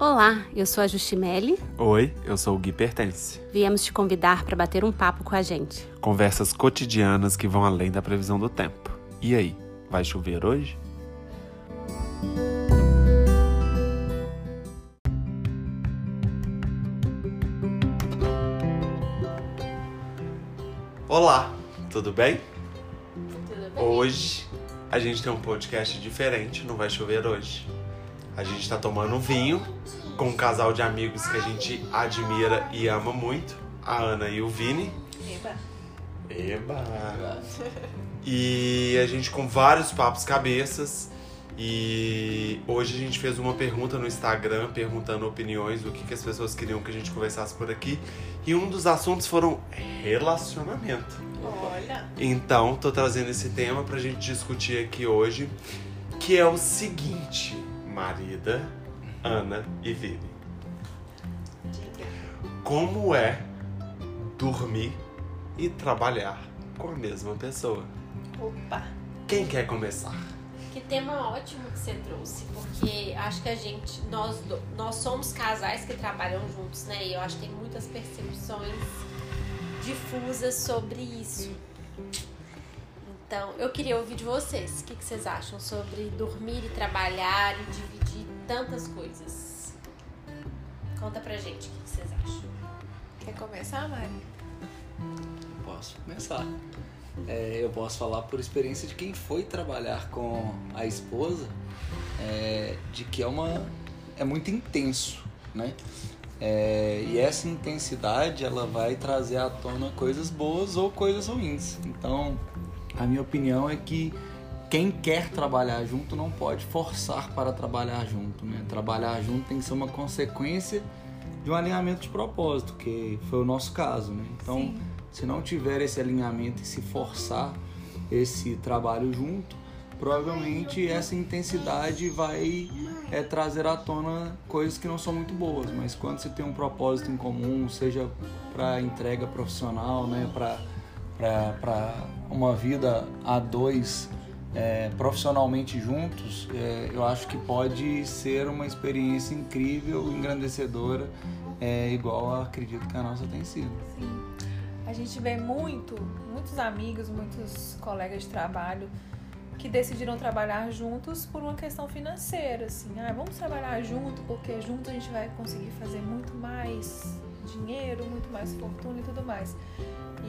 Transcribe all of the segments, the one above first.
Olá, eu sou a Justimelli. Oi, eu sou o Gui Pertence. Viemos te convidar para bater um papo com a gente. Conversas cotidianas que vão além da previsão do tempo. E aí, vai chover hoje? Olá, tudo bem? Tudo bem? Hoje a gente tem um podcast diferente, não vai chover hoje. A gente tá tomando um vinho com um casal de amigos que a gente admira e ama muito, a Ana e o Vini. Eba. Eba! E a gente com vários papos cabeças. E hoje a gente fez uma pergunta no Instagram, perguntando opiniões do que, que as pessoas queriam que a gente conversasse por aqui. E um dos assuntos foram relacionamento. Olha. Então, tô trazendo esse tema pra gente discutir aqui hoje, que é o seguinte, marida, Ana e Vini. Diga. Como é dormir e trabalhar com a mesma pessoa? Opa! Quem quer começar? Que tema ótimo que você trouxe, porque acho que a gente, nós, nós somos casais que trabalham juntos, né? E eu acho que tem muitas percepções difusas sobre isso. Então, eu queria ouvir de vocês. O que, que vocês acham sobre dormir e trabalhar e dividir tantas coisas? Conta pra gente o que, que vocês acham. Quer começar, Mari? Posso começar. É, eu posso falar por experiência de quem foi trabalhar com a esposa, é, de que é uma é muito intenso, né? É, e essa intensidade ela vai trazer à tona coisas boas ou coisas ruins. Então, a minha opinião é que quem quer trabalhar junto não pode forçar para trabalhar junto, né? Trabalhar junto tem que ser uma consequência de um alinhamento de propósito, que foi o nosso caso, né? Então, se não tiver esse alinhamento e se forçar esse trabalho junto, provavelmente essa intensidade vai é, trazer à tona coisas que não são muito boas. Mas quando você tem um propósito em comum, seja para entrega profissional, né, para uma vida a dois é, profissionalmente juntos, é, eu acho que pode ser uma experiência incrível, engrandecedora, é, igual acredito que a nossa tem sido. Sim. A gente vê muito, muitos amigos, muitos colegas de trabalho que decidiram trabalhar juntos por uma questão financeira, assim, ah, vamos trabalhar junto porque junto a gente vai conseguir fazer muito mais dinheiro, muito mais fortuna e tudo mais.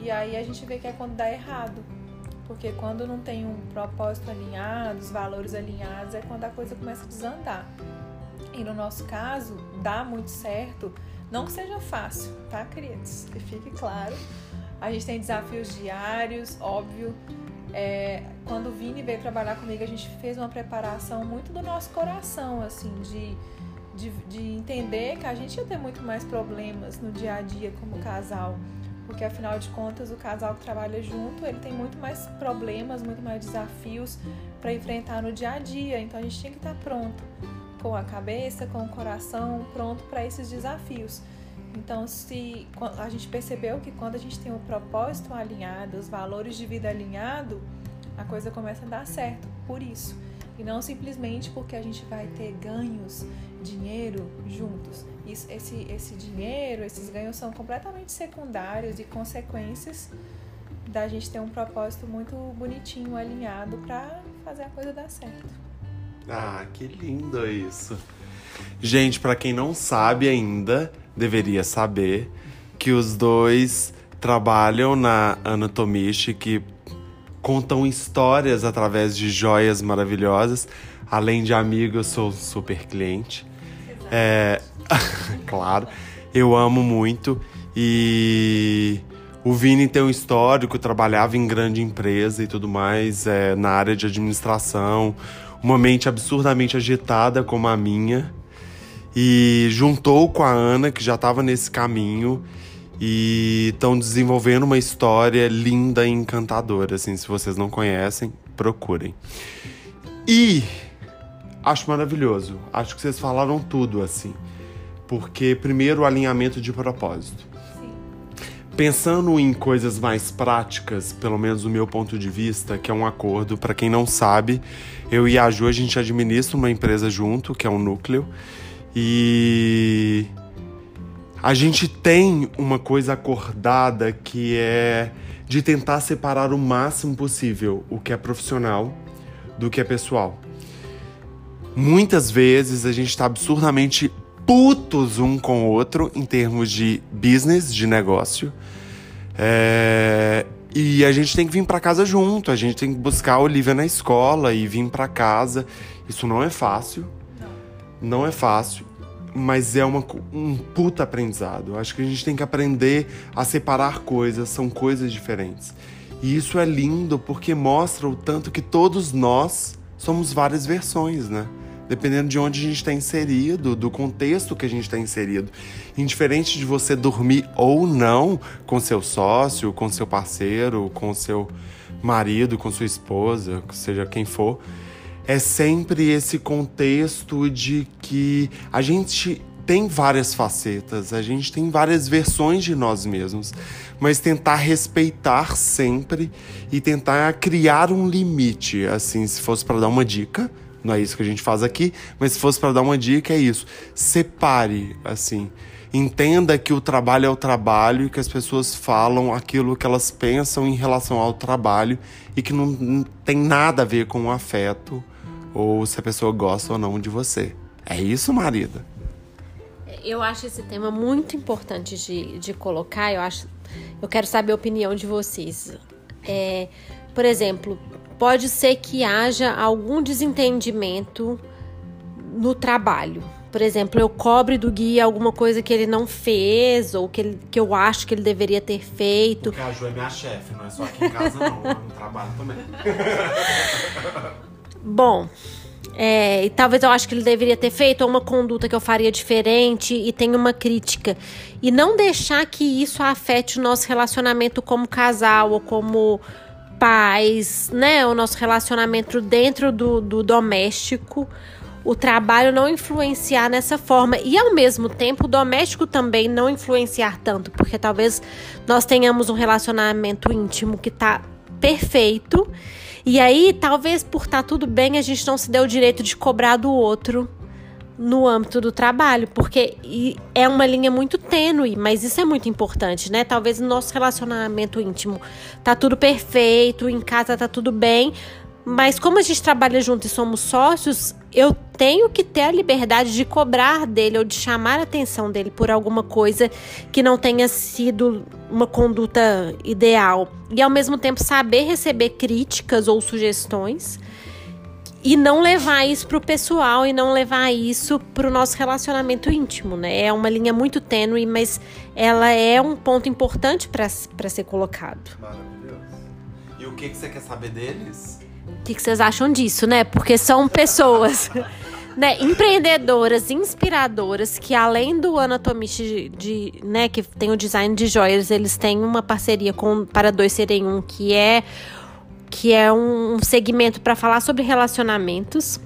E aí a gente vê que é quando dá errado. Porque quando não tem um propósito alinhado, os valores alinhados, é quando a coisa começa a desandar. E no nosso caso, dá muito certo. Não que seja fácil, tá, queridos? Que fique claro. A gente tem desafios diários, óbvio. É, quando o Vini veio trabalhar comigo, a gente fez uma preparação muito do nosso coração, assim, de, de, de entender que a gente ia ter muito mais problemas no dia a dia como casal. Porque afinal de contas, o casal que trabalha junto, ele tem muito mais problemas, muito mais desafios para enfrentar no dia a dia. Então a gente tinha que estar pronto, com a cabeça, com o coração pronto para esses desafios. Então, se a gente percebeu que quando a gente tem o propósito alinhado, os valores de vida alinhado, a coisa começa a dar certo. Por isso, e não simplesmente porque a gente vai ter ganhos, dinheiro juntos. Isso, esse, esse dinheiro, esses ganhos são completamente secundários e consequências da gente ter um propósito muito bonitinho, alinhado para fazer a coisa dar certo. Ah, que lindo isso. Gente, pra quem não sabe ainda, deveria saber que os dois trabalham na Anatomish, que contam histórias através de joias maravilhosas. Além de amigo, eu sou super cliente. É, claro, eu amo muito e o Vini tem um histórico, trabalhava em grande empresa e tudo mais, é, na área de administração, uma mente absurdamente agitada como a minha e juntou com a Ana, que já estava nesse caminho, e estão desenvolvendo uma história linda e encantadora. Assim, se vocês não conhecem, procurem. E acho maravilhoso. Acho que vocês falaram tudo assim. Porque, primeiro, o alinhamento de propósito. Sim. Pensando em coisas mais práticas, pelo menos do meu ponto de vista, que é um acordo, para quem não sabe, eu e a Ju a gente administra uma empresa junto, que é um núcleo, E a gente tem uma coisa acordada que é de tentar separar o máximo possível o que é profissional do que é pessoal. Muitas vezes a gente está absurdamente putos um com o outro em termos de business, de negócio. É, E a gente tem que vir para casa junto, a gente tem que buscar a Olivia na escola e vir para casa. Isso não é fácil. Não é fácil, mas é uma, um puta aprendizado. Acho que a gente tem que aprender a separar coisas, são coisas diferentes. E isso é lindo porque mostra o tanto que todos nós somos várias versões, né? Dependendo de onde a gente está inserido, do contexto que a gente está inserido. Indiferente de você dormir ou não com seu sócio, com seu parceiro, com seu marido, com sua esposa, seja quem for, é sempre esse contexto de que a gente tem várias facetas, a gente tem várias versões de nós mesmos, mas tentar respeitar sempre e tentar criar um limite, assim, se fosse para dar uma dica, não é isso que a gente faz aqui, mas se fosse para dar uma dica é isso, separe, assim, entenda que o trabalho é o trabalho e que as pessoas falam aquilo que elas pensam em relação ao trabalho e que não, tem nada a ver com o afeto ou se a pessoa gosta ou não de você. É isso, marida? Eu acho esse tema muito importante de, de colocar. Eu acho, eu quero saber a opinião de vocês. É, por exemplo, pode ser que haja algum desentendimento no trabalho. Por exemplo, eu cobre do guia alguma coisa que ele não fez ou que, ele, que eu acho que ele deveria ter feito. Porque a Jo é minha chefe, não é só aqui em casa, não. No trabalho também. Bom, é, e talvez eu acho que ele deveria ter feito ou uma conduta que eu faria diferente e tem uma crítica. E não deixar que isso afete o nosso relacionamento como casal ou como pais, né? O nosso relacionamento dentro do, do doméstico. O trabalho não influenciar nessa forma. E ao mesmo tempo, o doméstico também não influenciar tanto. Porque talvez nós tenhamos um relacionamento íntimo que tá perfeito. E aí, talvez por estar tudo bem, a gente não se deu o direito de cobrar do outro no âmbito do trabalho, porque é uma linha muito tênue, mas isso é muito importante, né? Talvez no nosso relacionamento íntimo tá tudo perfeito, em casa tá tudo bem, mas como a gente trabalha junto e somos sócios, eu tenho que ter a liberdade de cobrar dele ou de chamar a atenção dele por alguma coisa que não tenha sido uma conduta ideal. E ao mesmo tempo saber receber críticas ou sugestões e não levar isso pro pessoal e não levar isso pro nosso relacionamento íntimo, né? É uma linha muito tênue, mas ela é um ponto importante para ser colocado. Maravilhoso. E o que, que você quer saber deles? O que, que vocês acham disso, né? Porque são pessoas né, empreendedoras, inspiradoras, que além do Anatomist de, de, né, que tem o design de joias, eles têm uma parceria com para dois serem um, que é que é um segmento para falar sobre relacionamentos.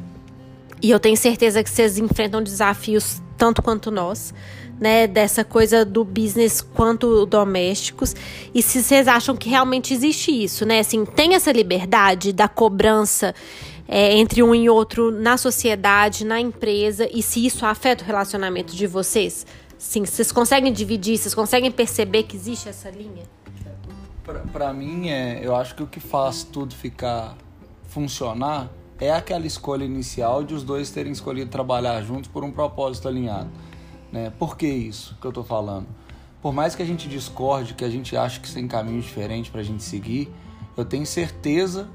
E eu tenho certeza que vocês enfrentam desafios tanto quanto nós, né? Dessa coisa do business quanto domésticos. E se vocês acham que realmente existe isso, né? Assim, tem essa liberdade da cobrança é, entre um e outro na sociedade, na empresa, e se isso afeta o relacionamento de vocês? Sim, vocês conseguem dividir, vocês conseguem perceber que existe essa linha? Pra mim, é, eu acho que o que faz tudo ficar funcionar é aquela escolha inicial de os dois terem escolhido trabalhar juntos por um propósito alinhado. Né? Por que isso que eu tô falando? Por mais que a gente discorde, que a gente ache que tem caminhos diferentes pra gente seguir, eu tenho certeza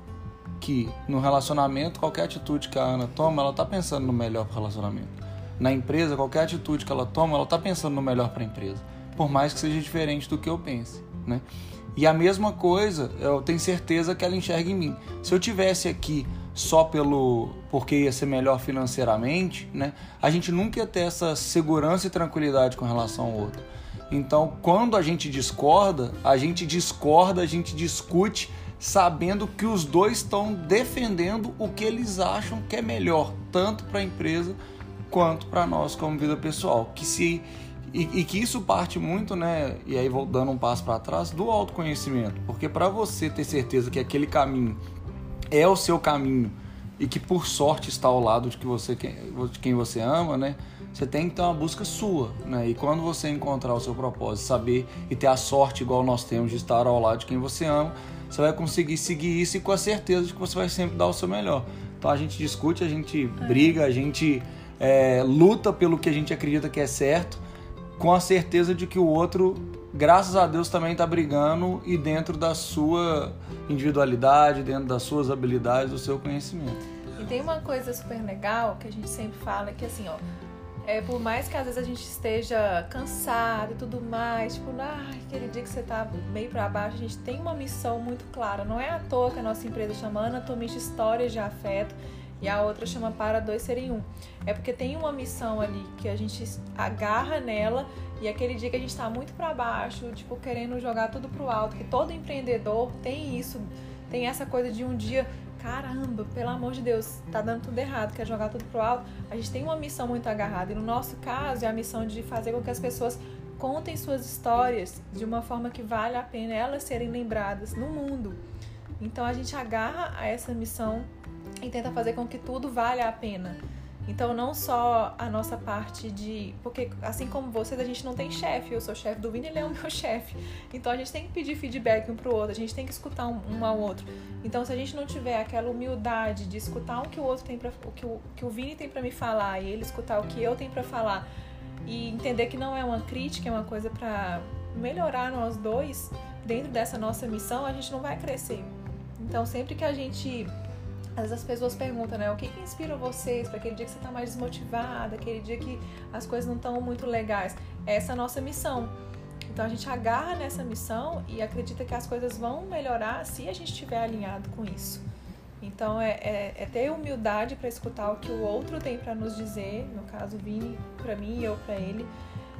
que no relacionamento, qualquer atitude que a Ana toma, ela tá pensando no melhor pro relacionamento. Na empresa, qualquer atitude que ela toma, ela tá pensando no melhor para a empresa. Por mais que seja diferente do que eu pense, né? E a mesma coisa, eu tenho certeza que ela enxerga em mim. Se eu tivesse aqui só pelo porque ia ser melhor financeiramente, né? A gente nunca ia ter essa segurança e tranquilidade com relação ao outro. Então, quando a gente discorda, a gente discorda, a gente discute sabendo que os dois estão defendendo o que eles acham que é melhor, tanto para a empresa quanto para nós como vida pessoal. Que se e, e, que isso parte muito, né? E aí vou dando um passo para trás do autoconhecimento, porque para você ter certeza que aquele caminho é o seu caminho e que por sorte está ao lado de que você de quem você ama, né? Você tem que ter uma busca sua, né? E quando você encontrar o seu propósito, saber e ter a sorte igual nós temos de estar ao lado de quem você ama, você vai conseguir seguir isso e com a certeza de que você vai sempre dar o seu melhor. Então a gente discute, a gente briga, a gente é, luta pelo que a gente acredita que é certo, com a certeza de que o outro, graças a Deus, também está brigando e dentro da sua individualidade, dentro das suas habilidades, do seu conhecimento. E tem uma coisa super legal que a gente sempre fala que assim, ó, é, por mais que às vezes a gente esteja cansado e tudo mais, tipo, ah, aquele dia que você tá meio para baixo, a gente tem uma missão muito clara. Não é à toa que a nossa empresa chama Anatomista Histórias de Afeto e a outra chama Para Dois Serem Um. É porque tem uma missão ali que a gente agarra nela e aquele dia que a gente tá muito para baixo, tipo, querendo jogar tudo pro alto, que todo empreendedor tem isso, tem essa coisa de um dia caramba, pelo amor de Deus, tá dando tudo errado, quer jogar tudo pro alto. A gente tem uma missão muito agarrada. E no nosso caso, é a missão de fazer com que as pessoas contem suas histórias de uma forma que vale a pena elas serem lembradas no mundo. Então a gente agarra a essa missão e tenta fazer com que tudo valha a pena. Então, não só a nossa parte de. Porque, assim como vocês, a gente não tem chefe. Eu sou chefe do Vini, ele é o meu chefe. Então, a gente tem que pedir feedback um pro outro, a gente tem que escutar um, um ao outro. Então, se a gente não tiver aquela humildade de escutar o que o outro tem para o que o, que o Vini tem para me falar e ele escutar o que eu tenho para falar e entender que não é uma crítica, é uma coisa para melhorar nós dois dentro dessa nossa missão, a gente não vai crescer. Então, sempre que a gente às vezes as pessoas perguntam, né? O que, que inspira vocês para aquele dia que você está mais desmotivada, aquele dia que as coisas não estão muito legais? Essa é a nossa missão. Então a gente agarra nessa missão e acredita que as coisas vão melhorar se a gente estiver alinhado com isso. Então é, é, é ter humildade para escutar o que o outro tem para nos dizer, no caso Vini para mim e eu para ele,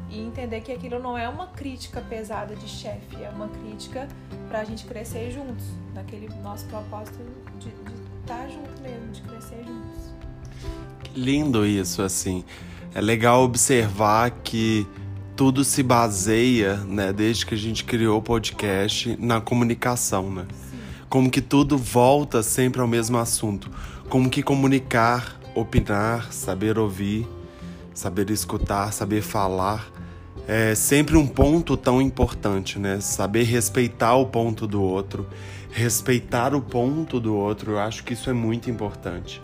e entender que aquilo não é uma crítica pesada de chefe, é uma crítica para a gente crescer juntos, naquele nosso propósito de, estar junto mesmo, de crescer juntos. Lindo isso, assim. É legal observar que tudo se baseia, né, desde que a gente criou o podcast, na comunicação, né? Como que tudo volta sempre ao mesmo assunto. Como que comunicar, opinar, saber ouvir, saber escutar, saber falar é sempre um ponto tão importante, né? Saber respeitar o ponto do outro, respeitar o ponto do outro, eu acho que isso é muito importante.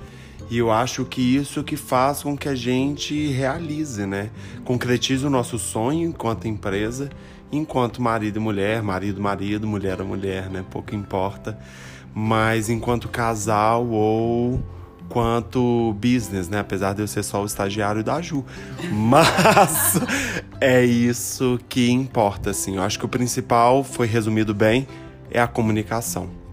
E eu acho que isso que faz com que a gente realize, né? Concretize o nosso sonho enquanto empresa, enquanto marido e mulher, marido, marido, mulher a mulher, né? Pouco importa. Mas enquanto casal ou quanto business, né? Apesar de eu ser só o estagiário da Ju. Mas é isso que importa, assim. Eu acho que o principal foi resumido bem é a comunicação.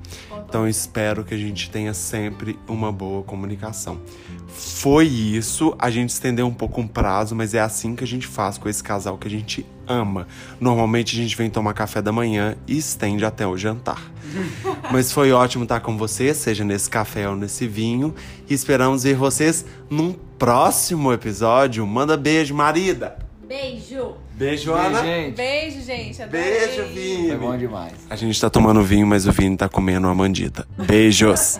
Então espero que a gente tenha sempre uma boa comunicação. Foi isso, a gente estendeu um pouco um prazo, mas é assim que a gente faz com esse casal que a gente ama. Normalmente a gente vem tomar café da manhã e estende até o jantar. mas foi ótimo estar com vocês, seja nesse café ou nesse vinho. E esperamos ver vocês num próximo episódio. Manda beijo, marida! Beijo! Beijo, Beijo, Ana! gente. Beijo, gente. Adorei. Beijo, Vini! Foi bom demais. A gente tá tomando vinho, mas o Vini tá comendo uma mandita. Beijos!